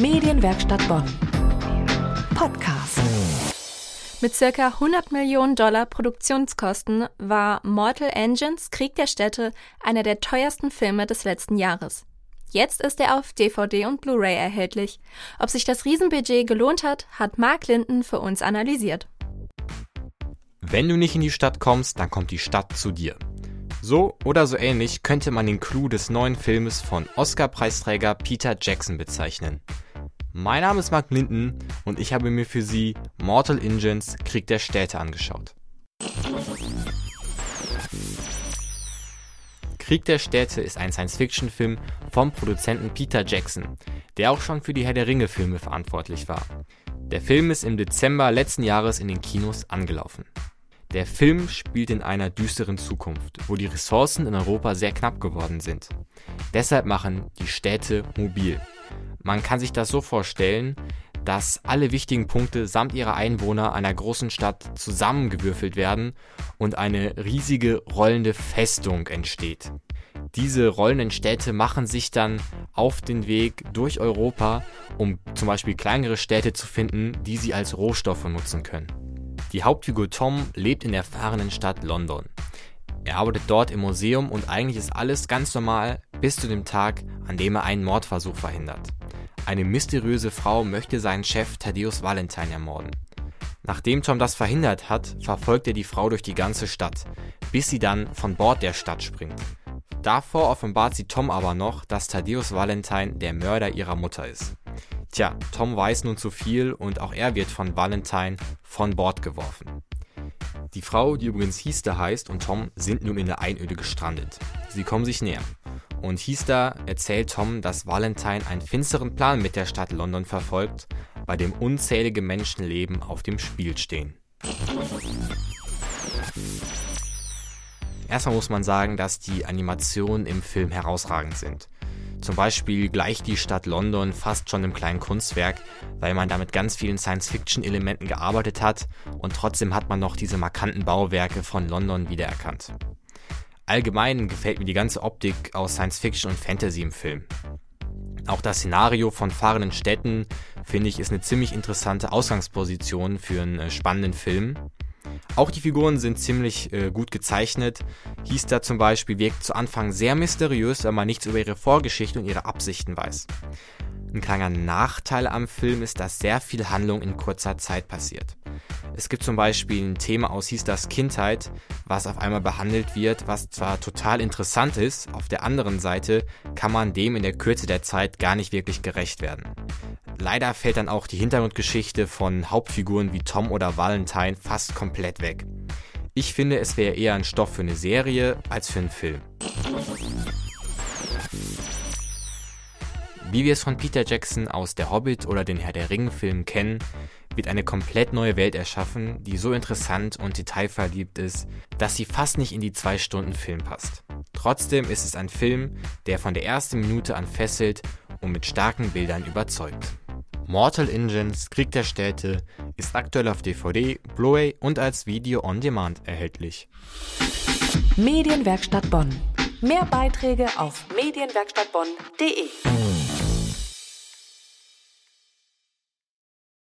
Medienwerkstatt Bonn. Podcast. Mit circa 100 Millionen Dollar Produktionskosten war Mortal Engines Krieg der Städte einer der teuersten Filme des letzten Jahres. Jetzt ist er auf DVD und Blu-ray erhältlich. Ob sich das Riesenbudget gelohnt hat, hat Mark Linden für uns analysiert. Wenn du nicht in die Stadt kommst, dann kommt die Stadt zu dir. So oder so ähnlich könnte man den Clou des neuen Filmes von Oscar-Preisträger Peter Jackson bezeichnen. Mein Name ist Mark Linden und ich habe mir für Sie Mortal Engines Krieg der Städte angeschaut. Krieg der Städte ist ein Science-Fiction-Film vom Produzenten Peter Jackson, der auch schon für die Herr der Ringe-Filme verantwortlich war. Der Film ist im Dezember letzten Jahres in den Kinos angelaufen. Der Film spielt in einer düsteren Zukunft, wo die Ressourcen in Europa sehr knapp geworden sind. Deshalb machen die Städte mobil. Man kann sich das so vorstellen, dass alle wichtigen Punkte samt ihrer Einwohner einer großen Stadt zusammengewürfelt werden und eine riesige rollende Festung entsteht. Diese rollenden Städte machen sich dann auf den Weg durch Europa, um zum Beispiel kleinere Städte zu finden, die sie als Rohstoffe nutzen können. Die Hauptfigur Tom lebt in der fahrenden Stadt London. Er arbeitet dort im Museum und eigentlich ist alles ganz normal bis zu dem Tag, an dem er einen Mordversuch verhindert. Eine mysteriöse Frau möchte seinen Chef Thaddeus Valentine ermorden. Nachdem Tom das verhindert hat, verfolgt er die Frau durch die ganze Stadt, bis sie dann von Bord der Stadt springt. Davor offenbart sie Tom aber noch, dass Thaddeus Valentine der Mörder ihrer Mutter ist. Tja, Tom weiß nun zu viel und auch er wird von Valentine von Bord geworfen. Die Frau, die übrigens Hiester heißt, und Tom sind nun in der Einöde gestrandet. Sie kommen sich näher. Und Hiester erzählt Tom, dass Valentine einen finsteren Plan mit der Stadt London verfolgt, bei dem unzählige Menschenleben auf dem Spiel stehen. Erstmal muss man sagen, dass die Animationen im Film herausragend sind. Zum Beispiel gleicht die Stadt London fast schon einem kleinen Kunstwerk, weil man da mit ganz vielen Science-Fiction-Elementen gearbeitet hat und trotzdem hat man noch diese markanten Bauwerke von London wiedererkannt. Allgemein gefällt mir die ganze Optik aus Science Fiction und Fantasy im Film. Auch das Szenario von fahrenden Städten, finde ich, ist eine ziemlich interessante Ausgangsposition für einen äh, spannenden Film. Auch die Figuren sind ziemlich äh, gut gezeichnet. Hieß da zum Beispiel wirkt zu Anfang sehr mysteriös, weil man nichts über ihre Vorgeschichte und ihre Absichten weiß. Ein kleiner Nachteil am Film ist, dass sehr viel Handlung in kurzer Zeit passiert. Es gibt zum Beispiel ein Thema aus Hieß das Kindheit, was auf einmal behandelt wird, was zwar total interessant ist, auf der anderen Seite kann man dem in der Kürze der Zeit gar nicht wirklich gerecht werden. Leider fällt dann auch die Hintergrundgeschichte von Hauptfiguren wie Tom oder Valentine fast komplett weg. Ich finde, es wäre eher ein Stoff für eine Serie als für einen Film. Wie wir es von Peter Jackson aus Der Hobbit oder den Herr der Ringe-Filmen kennen, wird eine komplett neue Welt erschaffen, die so interessant und detailverliebt ist, dass sie fast nicht in die zwei Stunden Film passt. Trotzdem ist es ein Film, der von der ersten Minute an fesselt und mit starken Bildern überzeugt. Mortal Engines Krieg der Städte ist aktuell auf DVD, Blu-ray und als Video on Demand erhältlich. Medienwerkstatt Bonn. Mehr Beiträge auf medienwerkstattbonn.de.